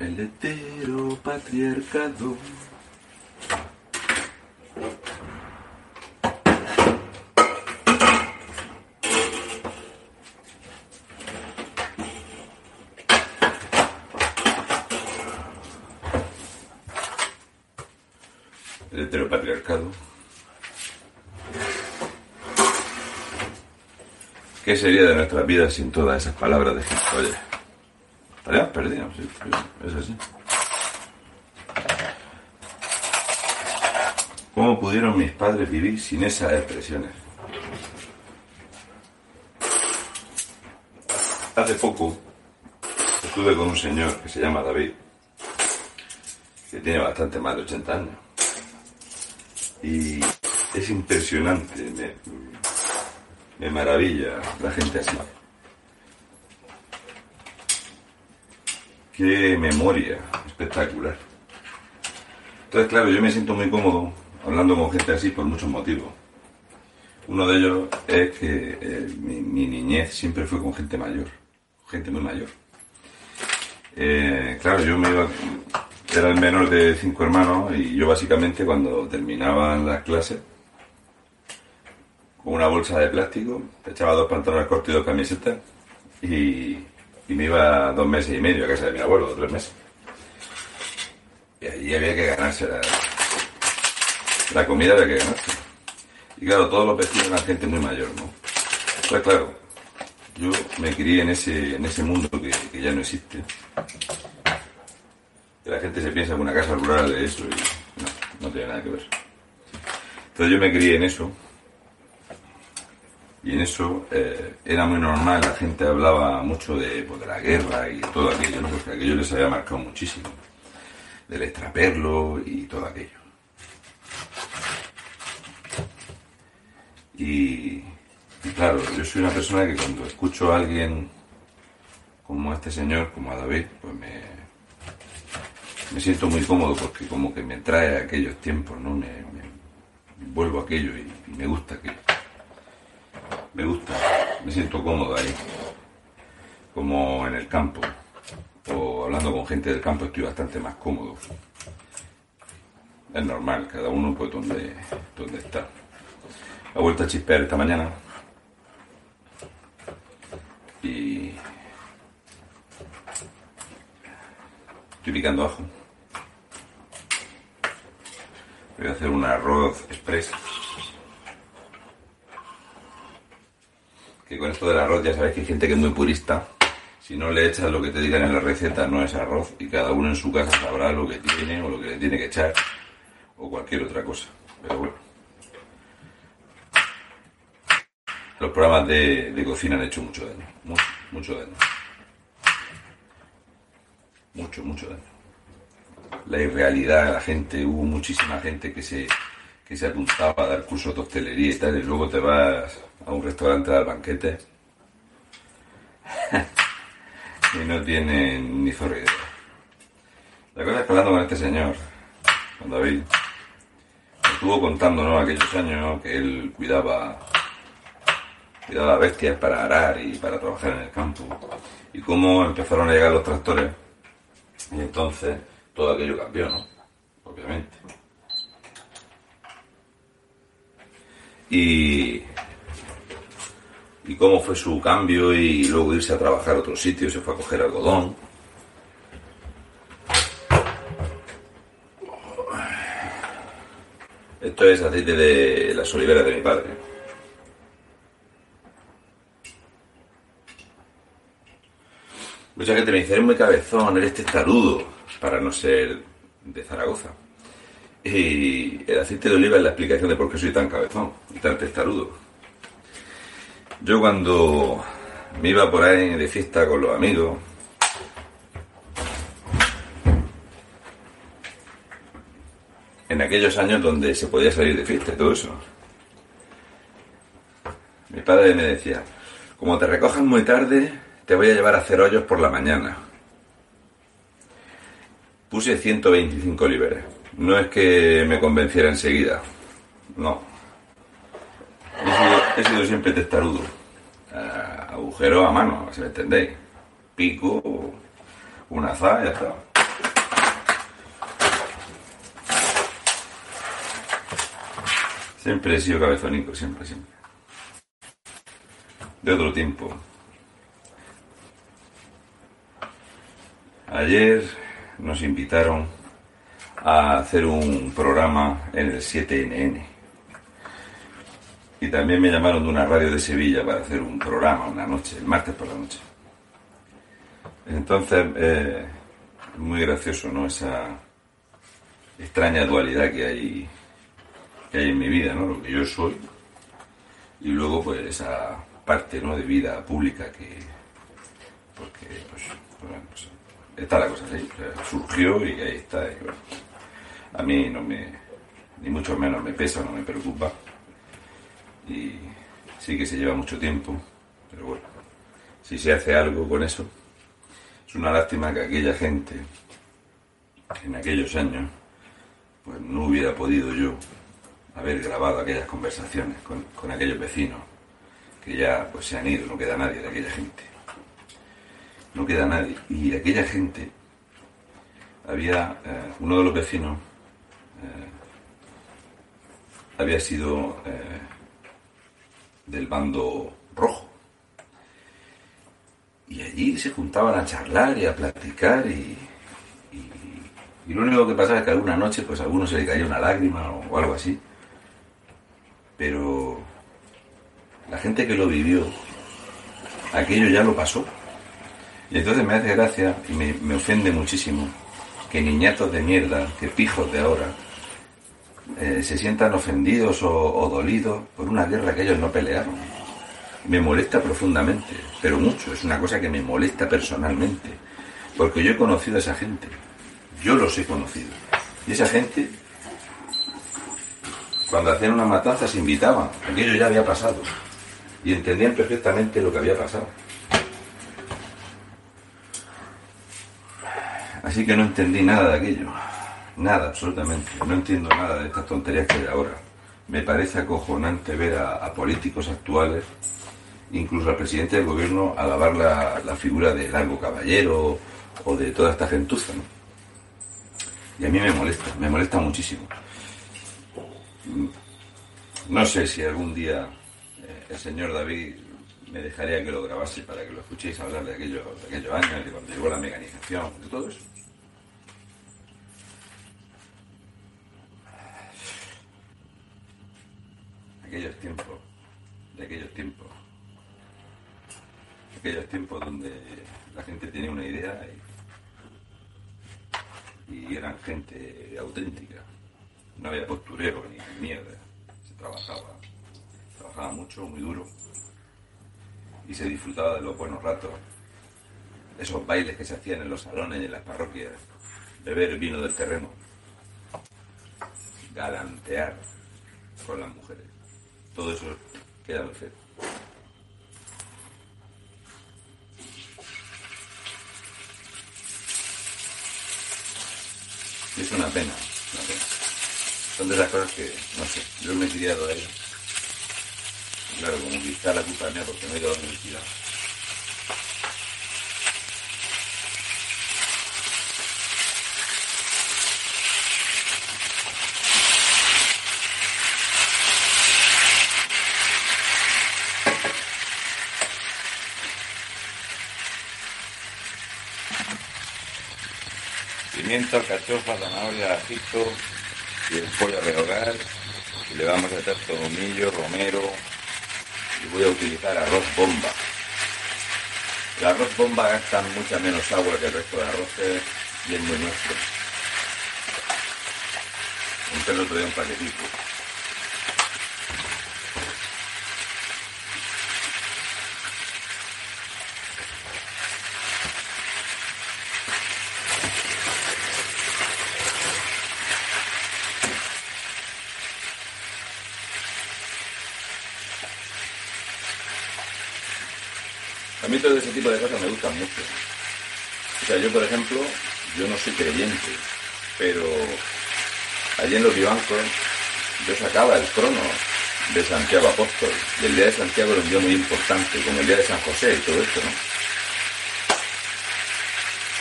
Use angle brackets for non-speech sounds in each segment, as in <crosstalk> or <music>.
El hetero patriarcado. El heteropatriarcado. ¿Qué sería de nuestras vidas sin todas esas palabras de Oye, perdidos, sí, es así. ¿Cómo pudieron mis padres vivir sin esas expresiones? Hace poco estuve con un señor que se llama David, que tiene bastante más de 80 años. Y es impresionante, me, me maravilla la gente así. Qué memoria espectacular. Entonces, claro, yo me siento muy cómodo hablando con gente así por muchos motivos. Uno de ellos es que eh, mi, niñez siempre fue con gente mayor, gente muy mayor. Eh, claro, yo me iba, era el menor de cinco hermanos y yo básicamente cuando terminaban las clases, con una bolsa de plástico, echaba dos pantalones cortos y dos camisetas y, y me iba dos meses y medio a casa de mi abuelo, tres meses. Y allí había que ganarse la, comida, había que ganarse. Y claro, todos los vecinos eran gente muy mayor, ¿no? Pues claro, yo me crié en ese, en ese mundo que, ya no existe. Que la gente se piensa que una casa rural es eso y no, no tiene nada que ver. Entonces yo me crié en eso. Y en eso eh, era muy normal, la gente hablaba mucho de, pues, la guerra y todo aquello, ¿no? porque aquello les había marcado muchísimo. Del extraperlo y todo aquello. Y, y claro, yo soy una persona que cuando escucho a alguien como a este señor, como a David, pues me, me siento muy cómodo porque como que me trae a aquellos tiempos, ¿no? Me, me- vuelvo a aquello y, y me gusta aquello. Me gusta, me siento cómodo ahí, como en el campo. O hablando con gente del campo estoy bastante más cómodo. Es normal, cada uno pues donde, donde está. Ha vuelto a chispear esta mañana. Y estoy picando ajo. Voy a hacer un arroz express. Que con esto del arroz ya sabéis que hay gente que es muy purista. Si no le echas lo que te digan en la receta no es arroz y cada uno en su casa sabrá lo que tiene o lo que le tiene que echar o cualquier otra cosa. Pero bueno. Los programas de, de cocina han hecho mucho daño. Mucho, mucho daño. Mucho, mucho daño. La irrealidad la gente, hubo muchísima gente que se, que se apuntaba a dar cursos de hostelería y tal, y luego te vas a un restaurante a dar banquete <laughs> y no tienen ni zorra. La cosa es que hablando con este señor, con David, estuvo contando ¿no? aquellos años que él cuidaba cuidaba bestias para arar y para trabajar en el campo. Y cómo empezaron a llegar los tractores. Y entonces todo aquello cambió, ¿no? Obviamente. Y, y cómo fue su cambio y luego irse a trabajar a otro sitio, se fue a coger algodón. Esto es aceite de las oliveras de mi padre. Mucha gente me dice, eres muy cabezón, eres testarudo, para no ser de Zaragoza. Y el aceite de oliva es la explicación de por qué soy tan cabezón y tan testarudo. Yo cuando me iba por ahí de fiesta con los amigos, en aquellos años donde se podía salir de fiesta y todo eso, mi padre me decía, como te recojan muy tarde, te voy a llevar a hacer hoyos por la mañana. Puse 125 libras. No es que me convenciera enseguida. No. He sido, siempre testarudo. Ah, agujero a mano, si me entendéis. Pico, una azada, ya está. Siempre he sido cabezónico, siempre, siempre. De otro tiempo. Ayer nos invitaron a hacer un programa en el 7NN. Y también me llamaron de una radio de Sevilla para hacer un programa una noche, el martes por la noche. Entonces, eh, muy gracioso, ¿no? Esa extraña dualidad que hay, que hay en mi vida, ¿no? Lo que yo soy y luego, pues, esa parte, ¿no? De vida pública que, porque, pues, pues, está la cosa así. Surgió y ahí está. y a mí no me, ni mucho menos me pesa, no me preocupa. Y sí que se lleva mucho tiempo, pero bueno, si se hace algo con eso, es una lástima que aquella gente, en aquellos años, pues no hubiera podido yo haber grabado aquellas conversaciones con, con aquellos vecinos que ya pues se han ido, no queda nadie de aquella gente no queda nadie. Y aquella gente, había eh, uno de los vecinos, había sido eh, del bando rojo. Y allí se juntaban a charlar y a platicar y, y- lo único que pasaba es que alguna noche pues a alguno se le caía una lágrima o, o algo así. Pero la gente que lo vivió, aquello ya lo pasó. Y entonces me hace gracia y me, me ofende muchísimo que niñatos de mierda, que pijos de ahora, eh, se sientan ofendidos o, o dolidos por una guerra que ellos no pelearon. Me molesta profundamente, pero mucho, es una cosa que me molesta personalmente, porque yo he conocido a esa gente, yo los he conocido. Y esa gente, cuando hacían una matanza, se invitaban, aquello ya había pasado, y entendían perfectamente lo que había pasado. Así que no entendí nada de aquello. Nada, absolutamente. No entiendo nada de estas tonterías que hay ahora. Me parece acojonante ver a, políticos actuales, incluso al presidente del gobierno, alabar la, la figura de Largo Caballero o de toda esta gentuza. Y a mí me molesta, me molesta muchísimo. No sé si algún día eh, el señor David me dejaría que lo grabase para que lo escuchéis hablar de aquellos, de aquellos años, de cuando llegó la mecanización, de todo eso. Aquellos tiempos, de aquellos tiempos, aquellos tiempos donde la gente tenía una idea y, y eran gente auténtica. No había postureo ni mierda. Se trabajaba, trabajaba mucho, muy duro y se disfrutaba de los buenos ratos. Esos bailes que se hacían en los salones y en las parroquias, beber vino del terreno, galantear con las mujeres. Todo eso queda feo. Es una pena, una pena. Son de esas cosas que, no sé, yo me he criado a ellas. Claro, como quizá la culpa mía porque no he la universidad. Pimiento, alcachofa, zanahoria, ajito y el pollo a rehogar. Y le vamos a echar tomillo, romero. Y voy a utilizar arroz bomba. El arroz bomba gasta mucha menos agua que el resto de arroces y es muy nuestro. Un el otro un paquetito. Mí todo ese tipo de cosas me gustan mucho. O sea, yo por ejemplo, yo no soy creyente, pero allí en los vivancos yo sacaba el trono de Santiago Apóstol. Y el día de Santiago era un día muy importante, como el día de San José y todo esto, ¿no?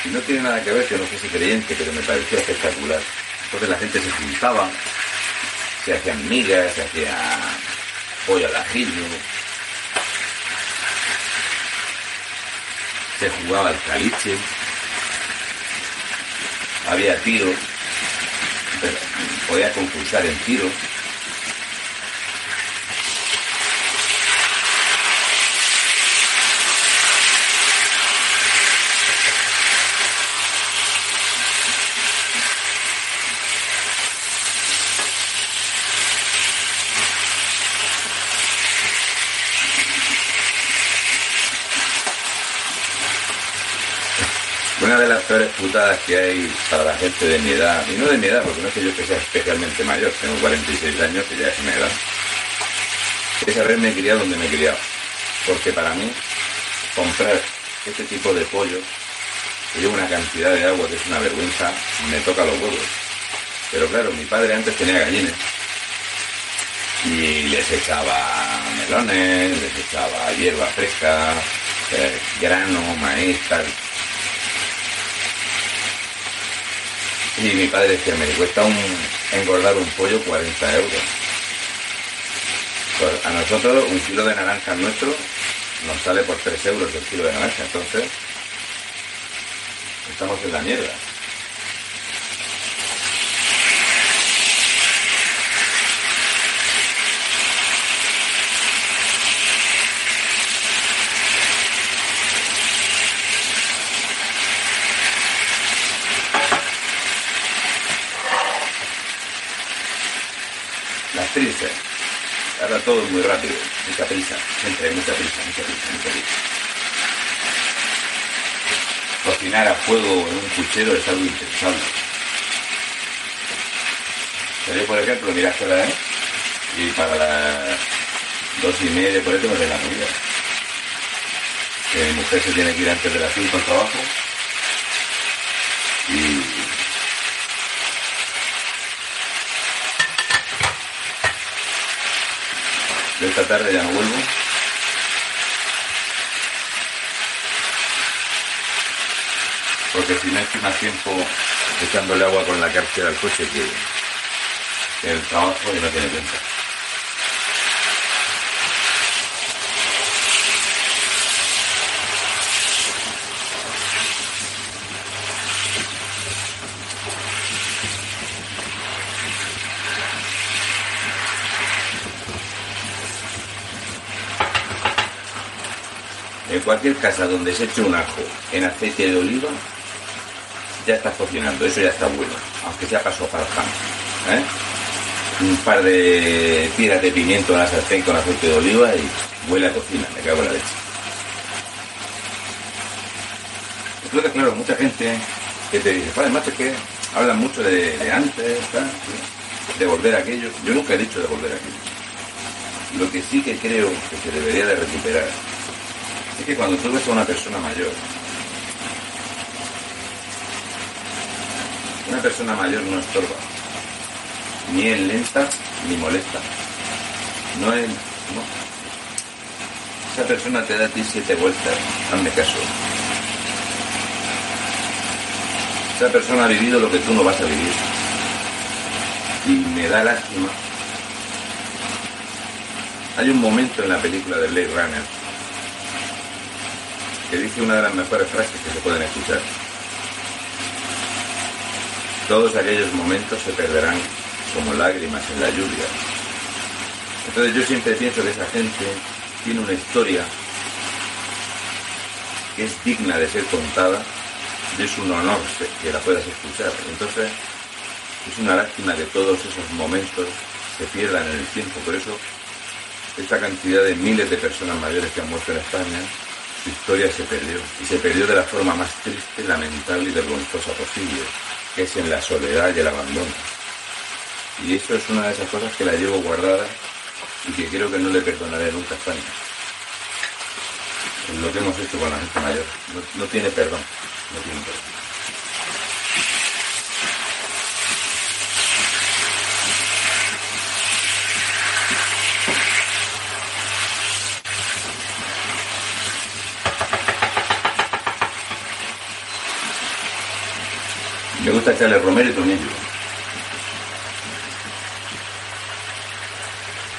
Y no tiene nada que ver que no fuese creyente, pero me parecía espectacular. Entonces la gente se juntaba, se hacían migas, se hacía pollo al ajillo, se jugaba al caliche, había tiro, podía concursar en tiro. Una de las peores putadas que hay para la gente de mi edad, y no de mi edad, porque no es que yo que sea especialmente mayor, tengo 46 años, que ya es una edad, es haberme criado donde me he criado. Porque para mí, comprar este tipo de pollo, que lleva una cantidad de agua que es una vergüenza, me toca los huevos. Pero claro, mi padre antes tenía gallinas y les echaba melones, les echaba hierba fresca, eh, grano, maíz, tal. Y mi padre decía, me cuesta un, engordar un pollo 40 euros. Pues a nosotros un kilo de naranja nuestro nos sale por 3 euros el kilo de naranja. Entonces, estamos en la mierda. Las prisas. Ahora todo es muy rápido, mucha prisa, siempre mucha prisa, mucha prisa, mucha prisa. Cocinar a fuego en un puchero es algo impensable. Pero yo, por ejemplo, mira qué hora es, y para las dos y media, por eso tengo que la comida. Que mi mujer se tiene que ir antes de las cinco al trabajo. Esta tarde ya no vuelvo. Porque si no estoy más tiempo echándole agua con la cárcel al coche que, el trabajo que no tiene cuenta. Cualquier casa donde se eche un ajo en aceite de oliva, ya estás cocinando, eso ya está bueno, aunque sea para sopar pan. ¿eh? Un par de tiras de pimiento en la sartén con aceite de oliva y huele a cocina, me cago en la leche. Entonces, claro, mucha gente que te dice, padre, macho, que hablan mucho de, antes, de volver a aquello. Yo nunca he dicho de volver a aquello. Lo que sí que creo que se debería de recuperar que cuando tú ves a una persona mayor, una persona mayor no estorba, ni es lenta ni molesta. No es. No. Esa persona te da a ti siete vueltas, hazme caso. Esa persona ha vivido lo que tú no vas a vivir. Y me da lástima. Hay un momento en la película de Blade Runner que dice una de las mejores frases que se pueden escuchar. todos aquellos momentos se perderán como lágrimas en la lluvia. Entonces yo siempre pienso que esa gente tiene una historia que es digna de ser contada y es un honor que la puedas escuchar. Entonces es una lástima que todos esos momentos se pierdan en el tiempo. Por eso esta cantidad de miles de personas mayores que han muerto en España, historia se perdió. Y se perdió de la forma más triste, lamentable y vergonzosa posible, que es en la soledad y el abandono. Y esto es una de esas cosas que la llevo guardada y que creo que no le perdonaré nunca a España. Es lo que hemos hecho con la gente mayor. No tiene perdón. No tiene perdón. Echarle romero y tomillo.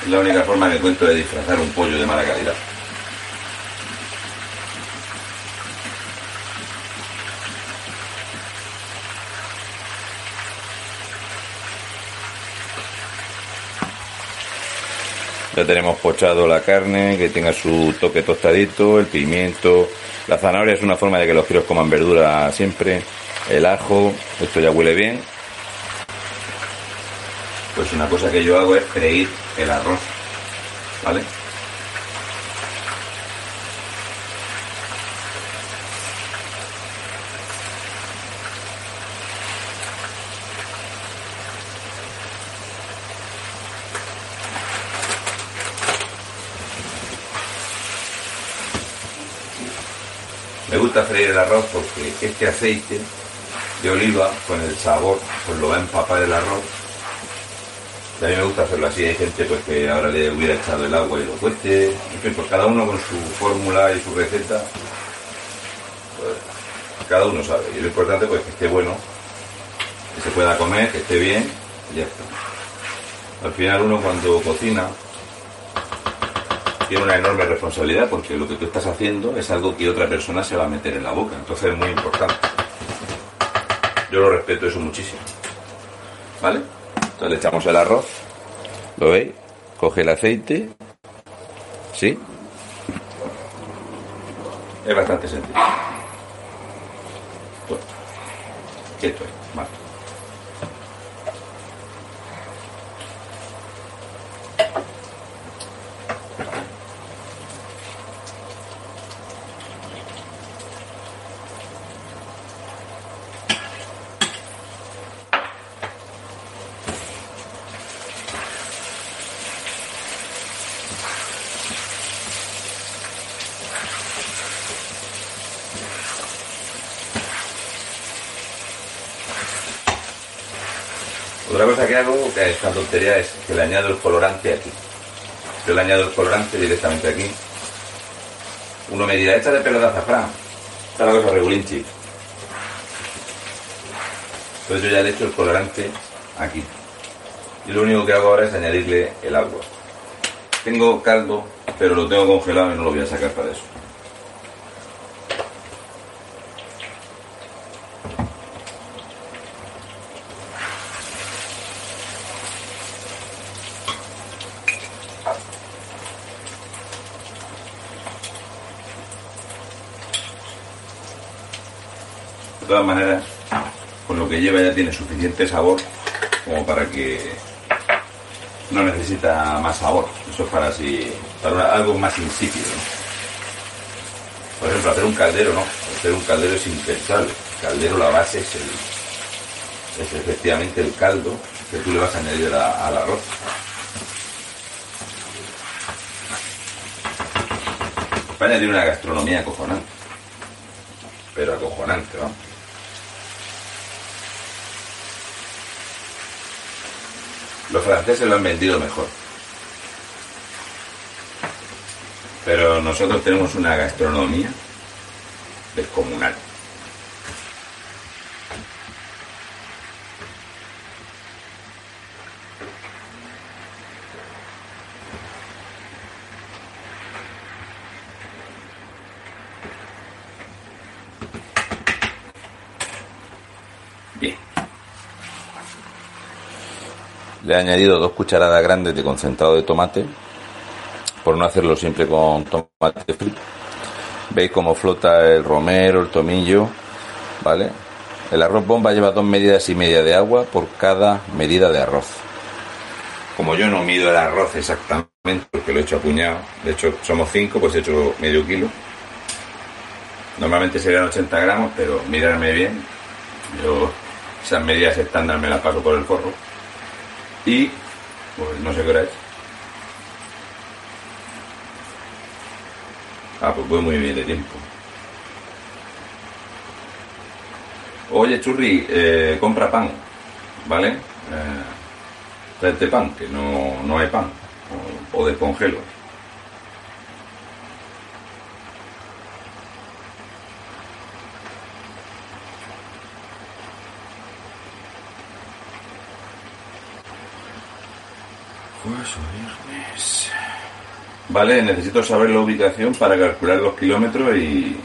Es la única forma que encuentro de disfrazar un pollo de mala calidad. Ya tenemos pochado la carne, que tenga su toque tostadito, el pimiento. La zanahoria es una forma de que los críos coman verdura siempre. El ajo, esto ya huele bien. Pues una cosa que yo hago es freír el arroz, ¿vale? Me gusta freír el arroz porque este aceite de oliva con el sabor pues lo va a empapar el arroz. Y a mí me gusta hacerlo así. Hay gente pues que ahora le hubiera echado el agua y lo cueste. En fin, pues cada uno con su fórmula y su receta. Pues, cada uno sabe. Y lo importante pues que esté bueno, que se pueda comer, que esté bien y ya está. Al final uno cuando cocina tiene una enorme responsabilidad porque lo que tú estás haciendo es algo que otra persona se va a meter en la boca. Entonces es muy importante. Yo lo respeto eso muchísimo. ¿Vale? Entonces le echamos el arroz. ¿Lo veis? Coge el aceite. ¿Sí? Es bastante sencillo. Bueno, quieto ahí. Vale. Otra cosa que hago, que esta tontería, es que le añado el colorante aquí. Yo le añado el colorante directamente aquí. Uno me dirá, échale pelo de azafrán. Está la cosa regulinchi. Entonces yo ya le echo el colorante aquí. Y lo único que hago ahora es añadirle el agua. Tengo caldo, pero lo tengo congelado y no lo voy a sacar para eso. Todas maneras, con lo que lleva ya tiene suficiente sabor como para que no necesita más sabor. Eso es para así, para algo más insípido. Por ejemplo, hacer un caldero, ¿no? Hacer un caldero es impensable. Caldero, la base es el, es efectivamente el caldo que tú le vas a añadir a- al arroz. España tiene una gastronomía acojonante. Pero acojonante, ¿no? Los franceses lo han vendido mejor. Pero nosotros tenemos una gastronomía descomunal. Bien. Le he añadido dos cucharadas grandes de concentrado de tomate, por no hacerlo siempre con tomate frito. Veis cómo flota el romero, el tomillo, ¿vale? El arroz bomba lleva dos medidas y media de agua por cada medida de arroz. Como yo no mido el arroz exactamente, porque lo he hecho a puñado, de hecho somos cinco, pues he hecho medio kilo. Normalmente serían 80 gramos, pero mirarme bien, yo esas medidas estándar me las paso por el forro. Y, pues no sé qué hora es. Ah, pues voy muy bien de tiempo. Oye, Churri, eh, compra pan, ¿vale? Eh, pan, que no, no hay pan. O, o descongelo. Jueves viernes. Vale, necesito saber la ubicación para calcular los kilómetros y...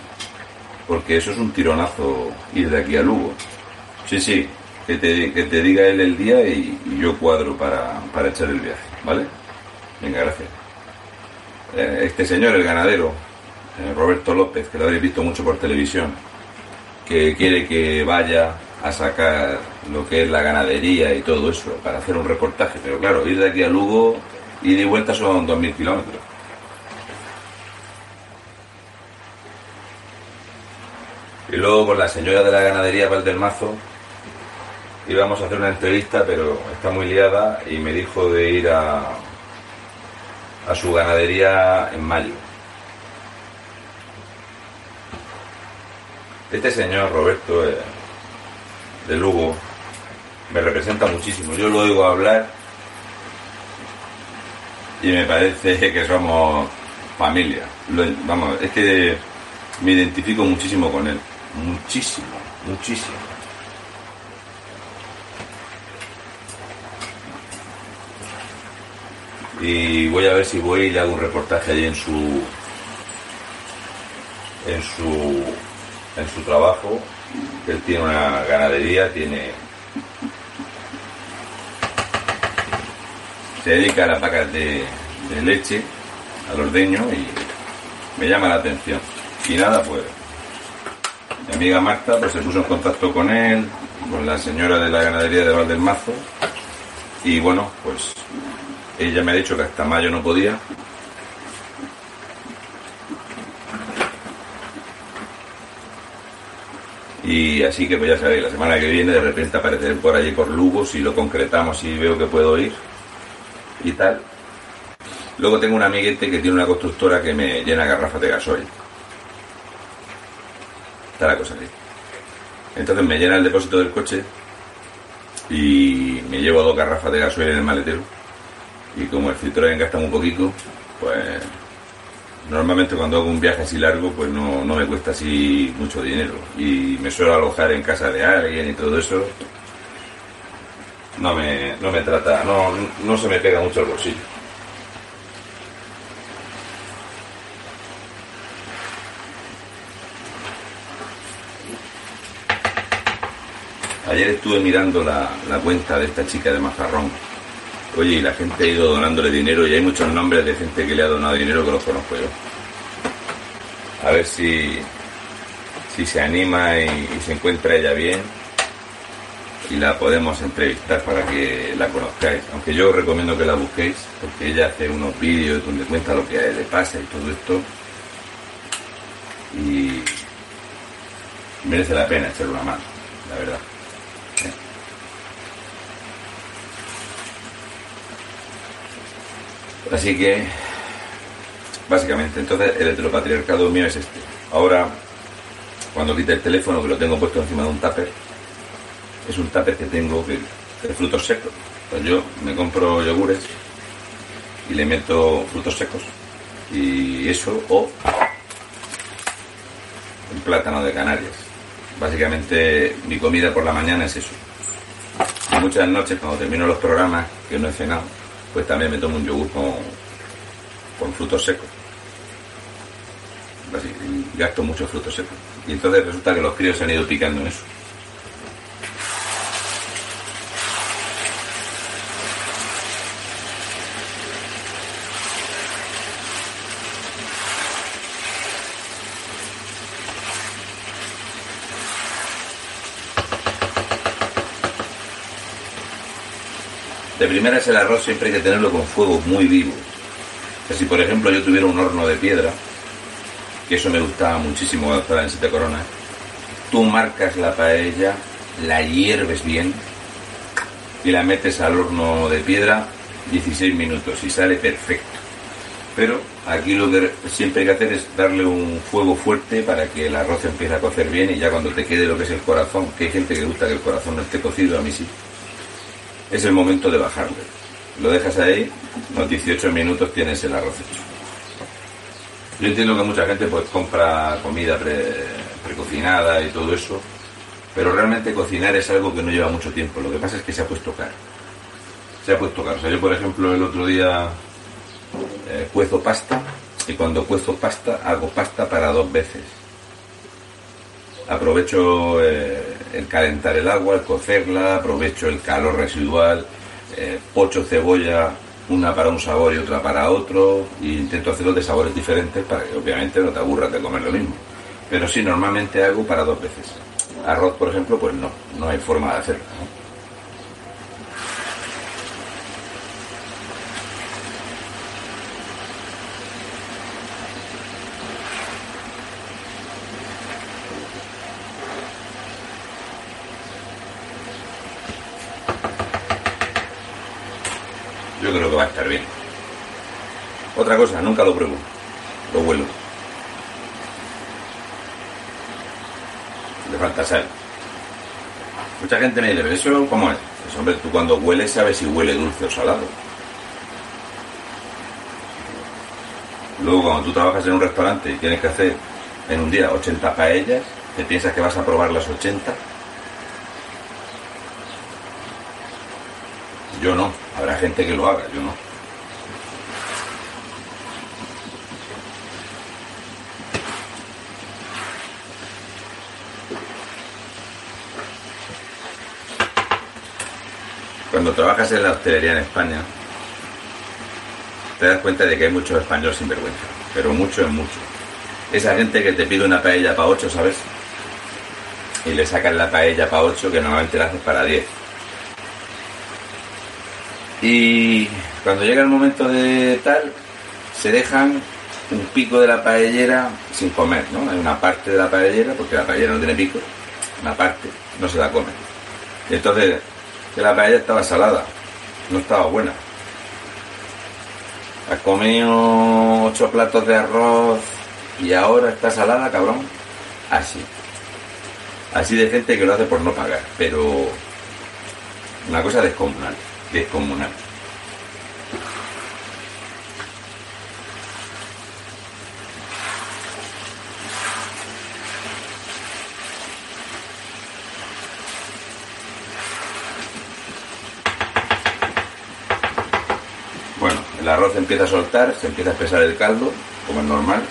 Porque eso es un tironazo ir de aquí a Lugo. Sí, sí, que te, que te diga él el día y, y yo cuadro para, para echar el viaje, ¿vale? Venga, gracias. Eh, Este señor, el ganadero, eh, Roberto López, que lo habéis visto mucho por televisión, que quiere que vaya a sacar lo que es la ganadería y todo eso para hacer un reportaje. Pero claro, ir de aquí a Lugo, y vuelta son 2.000 kilómetros. Y luego con la señora de la ganadería Valdelmazo íbamos a hacer una entrevista, pero está muy liada y me dijo de ir a, a su ganadería en mayo. Este señor, Roberto, eh, de Lugo, me representa muchísimo. Yo lo oigo hablar y me parece que somos familia. Lo- vamos, es que me identifico muchísimo con él. Muchísimo, muchísimo. Y voy a ver si voy y le hago un reportaje allí en su en su en su trabajo. Él tiene una ganadería, tiene se dedica a las vacas de, leche, al ordeño y me llama la atención. Y nada, pues mi amiga Marta pues se puso en contacto con él, con la señora de la ganadería de Valdelmazo y bueno, pues ella me ha dicho que hasta mayo no podía. Y así que pues ya sabéis, la semana que viene de repente apareceré por allí por Lugo si lo concretamos y veo que puedo ir y tal. Luego tengo un amiguete que tiene una constructora que me llena garrafas de gasoil. Está la cosa así. Entonces me llena el depósito del coche y me llevo dos garrafas de gasoil en el maletero. Y como el Citroën gasta muy poquito, pues normalmente cuando hago un viaje así largo, pues no, no me cuesta así mucho dinero. Y me suelo alojar en casa de alguien y todo eso. No me, no me trata, no, no se me pega mucho el bolsillo. Ayer estuve mirando la, la cuenta de esta chica de Mazarrón. Oye, y la gente ha ido donándole dinero y hay muchos nombres de gente que le ha donado dinero que los conozco yo. A ver si, si se anima y, se encuentra ella bien y la podemos entrevistar para que la conozcáis. Aunque yo os recomiendo que la busquéis porque ella hace unos vídeos donde cuenta lo que le pasa y todo esto. Y merece la pena echarle una mano, la verdad. Así que, básicamente, entonces el heteropatriarcado mío es este. Ahora, cuando quite el teléfono, que lo tengo puesto encima de un tupper, es un tupper que tengo que, de frutos secos. Pues yo me compro yogures y le meto frutos secos. Y eso, o un plátano de Canarias. Básicamente, mi comida por la mañana es eso. Y muchas noches, cuando termino los programas, que no he cenado, pues también me tomo un yogur con, con frutos secos. Así, y gasto muchos frutos secos. Y entonces resulta que los críos se han ido picando en eso. De primera es el arroz siempre hay que tenerlo con fuego muy vivo. Que si por ejemplo yo tuviera un horno de piedra, que eso me gustaba muchísimo cuando estaba en Siete Coronas, tú marcas la paella, la hierves bien y la metes al horno de piedra 16 minutos y sale perfecto. Pero aquí lo que siempre hay que hacer es darle un fuego fuerte para que el arroz empiece a cocer bien y ya cuando te quede lo que es el corazón, que hay gente que gusta que el corazón no esté cocido, a mí sí, es el momento de bajarle. Lo dejas ahí, unos 18 minutos tienes el arroz hecho. Yo entiendo que mucha gente pues compra comida pre- precocinada y todo eso, pero realmente cocinar es algo que no lleva mucho tiempo. Lo que pasa es que se ha puesto caro. Se ha puesto caro. O sea, yo por ejemplo el otro día eh, cuezo pasta y cuando cuezo pasta hago pasta para dos veces. Aprovecho eh, el calentar el agua, el cocerla, aprovecho el calor residual, eh, pocho cebolla, una para un sabor y otra para otro, e intento hacerlo de sabores diferentes para que obviamente no te aburras de comer lo mismo. Pero sí, normalmente hago para dos veces. Arroz, por ejemplo, pues no, no hay forma de hacerlo. ¿no? Yo creo que va a estar bien. Otra cosa, nunca lo pruebo. Lo huelo. Le falta sal. Mucha gente me dice, ¿pero eso cómo es? Pues hombre, tú cuando hueles sabes si huele dulce o salado. Luego cuando tú trabajas en un restaurante y tienes que hacer en un día 80 paellas, ¿te piensas que vas a probar las 80? Yo no. Habrá gente que lo haga, yo no. Cuando trabajas en la hostelería en España, te das cuenta de que hay muchos españoles sin vergüenza, pero mucho es mucho. Esa gente que te pide una paella para 8, ¿sabes? Y le sacan la paella para 8 que normalmente la haces para 10. Y cuando llega el momento de tal, se dejan un pico de la paellera sin comer, ¿no? Hay una parte de la paellera, porque la paellera no tiene pico, una parte no se la come. Y entonces, que la paella estaba salada, no estaba buena. Has comido ocho platos de arroz y ahora está salada, cabrón. Así. Así de gente que lo hace por no pagar, pero una cosa descomunal, descomunal. Bueno, el arroz empieza a soltar, se empieza a espesar el caldo, como es normal.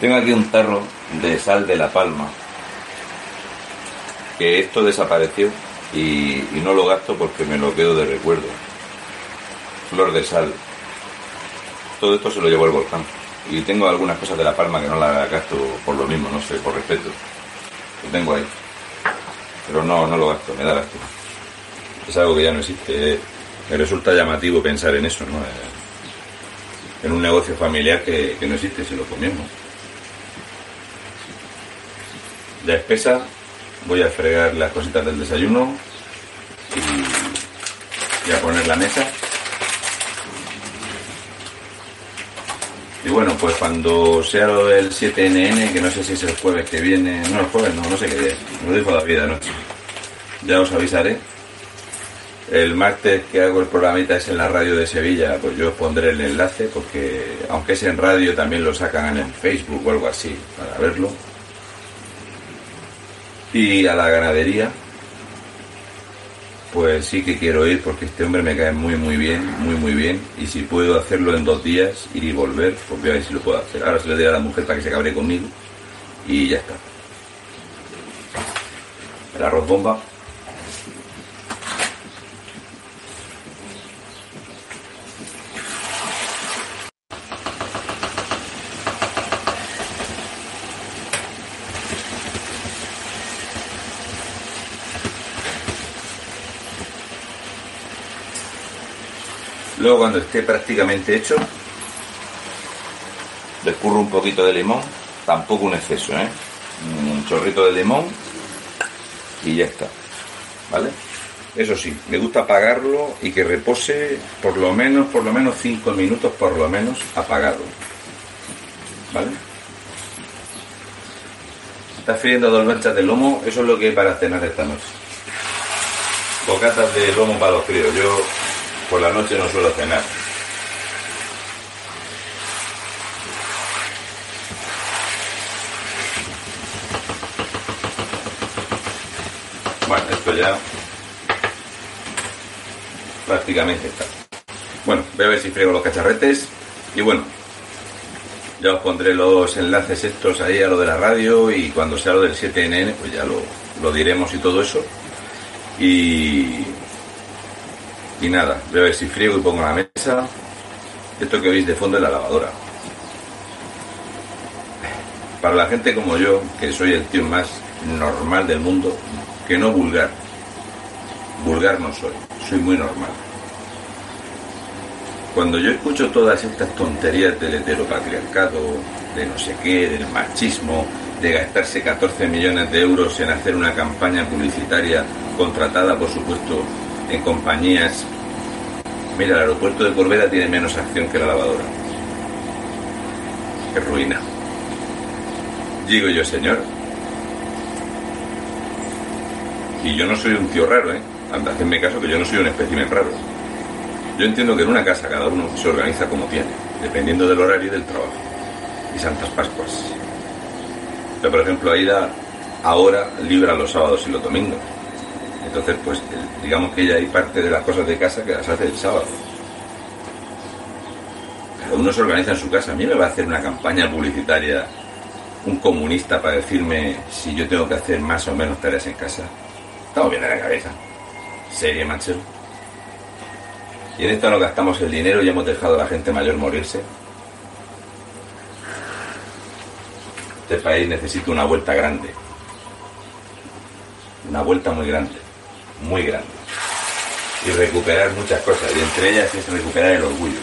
Tengo aquí un tarro de sal de La Palma, que esto desapareció y, no lo gasto porque me lo quedo de recuerdo. Flor de sal. Todo esto se lo llevó el volcán. Y tengo algunas cosas de La Palma que no las gasto por lo mismo, no sé, por respeto. Lo tengo ahí. Pero no, no lo gasto, me da lástima. Es algo que ya no existe. Me resulta llamativo pensar en eso, ¿no? Eh, En un negocio familiar que, que no existe, si lo comemos. Ya espesa, voy a fregar las cositas del desayuno y a poner la mesa. Y bueno, pues cuando sea lo del 7NN, que no sé si es el jueves que viene, no, el jueves no, no sé qué día, lo dijo David anoche. Ya os avisaré. El martes que hago el programita es en la radio de Sevilla, pues yo os pondré el enlace, porque aunque es en radio también lo sacan en Facebook o algo así, para verlo. Y a la ganadería, pues sí que quiero ir porque este hombre me cae muy muy bien, muy muy bien. Y si puedo hacerlo en dos días, ir y volver, pues voy a ver si lo puedo hacer. Ahora se lo diré a la mujer para que se cabre conmigo y ya está. El arroz bomba. Luego cuando esté prácticamente hecho, le un poquito de limón, tampoco un exceso, ¿eh? Un chorrito de limón y ya está. ¿Vale? Eso sí, me gusta apagarlo y que repose por lo menos, por lo menos 5 minutos, por lo menos, apagado. ¿Vale? Estás friendo dos lanchas de lomo, eso es lo que hay para cenar esta noche. Bocatas de lomo para los críos. Yo por la noche no suelo cenar. Bueno, esto ya prácticamente está. Bueno, voy a ver si friego los cacharretes y bueno, ya os pondré los enlaces estos ahí a lo de la radio y cuando sea lo del 7NN pues ya lo, lo diremos y todo eso. Y, y nada, voy a ver si friego y pongo la mesa. Esto que veis de fondo es la lavadora. Para la gente como yo, que soy el tío más normal del mundo, que no vulgar. Vulgar no soy, soy muy normal. Cuando yo escucho todas estas tonterías del heteropatriarcado, de no sé qué, del machismo, de gastarse 14 millones de euros en hacer una campaña publicitaria contratada, por supuesto, en compañías. Mira, el aeropuerto de Corbera tiene menos acción que la lavadora. Qué ruina. Digo yo, señor. Y yo no soy un tío raro, ¿eh? Anda, hacedme caso que yo no soy un espécimen raro. Yo entiendo que en una casa cada uno se organiza como tiene, dependiendo del horario y del trabajo. Y Santas Pascuas. Pero, por ejemplo, Aida ahora libra los sábados y los domingos. Entonces, pues, el- digamos que ella hay parte de las cosas de casa que las hace el sábado. Cada uno se organiza en su casa. A mí me va a hacer una campaña publicitaria un comunista para decirme si yo tengo que hacer más o menos tareas en casa. Estamos bien de la cabeza. Serie, macho. Y en esto no gastamos el dinero y hemos dejado a la gente mayor morirse. Este país necesita una vuelta grande. Una vuelta muy grande. Muy grande. Y recuperar muchas cosas. Y entre ellas es recuperar el orgullo.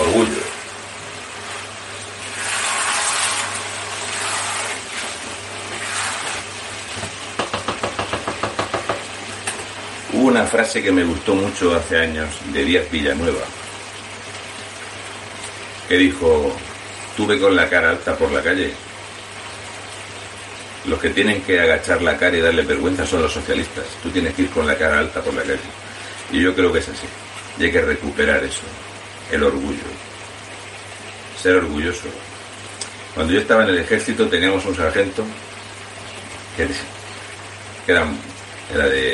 Orgullo. Hubo una frase que me gustó mucho hace años de Díaz Villanueva, que dijo, tuve con la cara alta por la calle. Los que tienen que agachar la cara y darle vergüenza son los socialistas. Tú tienes que ir con la cara alta por la calle. Y yo creo que es así. Y hay que recuperar eso, el orgullo. Ser orgulloso. Cuando yo estaba en el ejército teníamos un sargento que, era, era de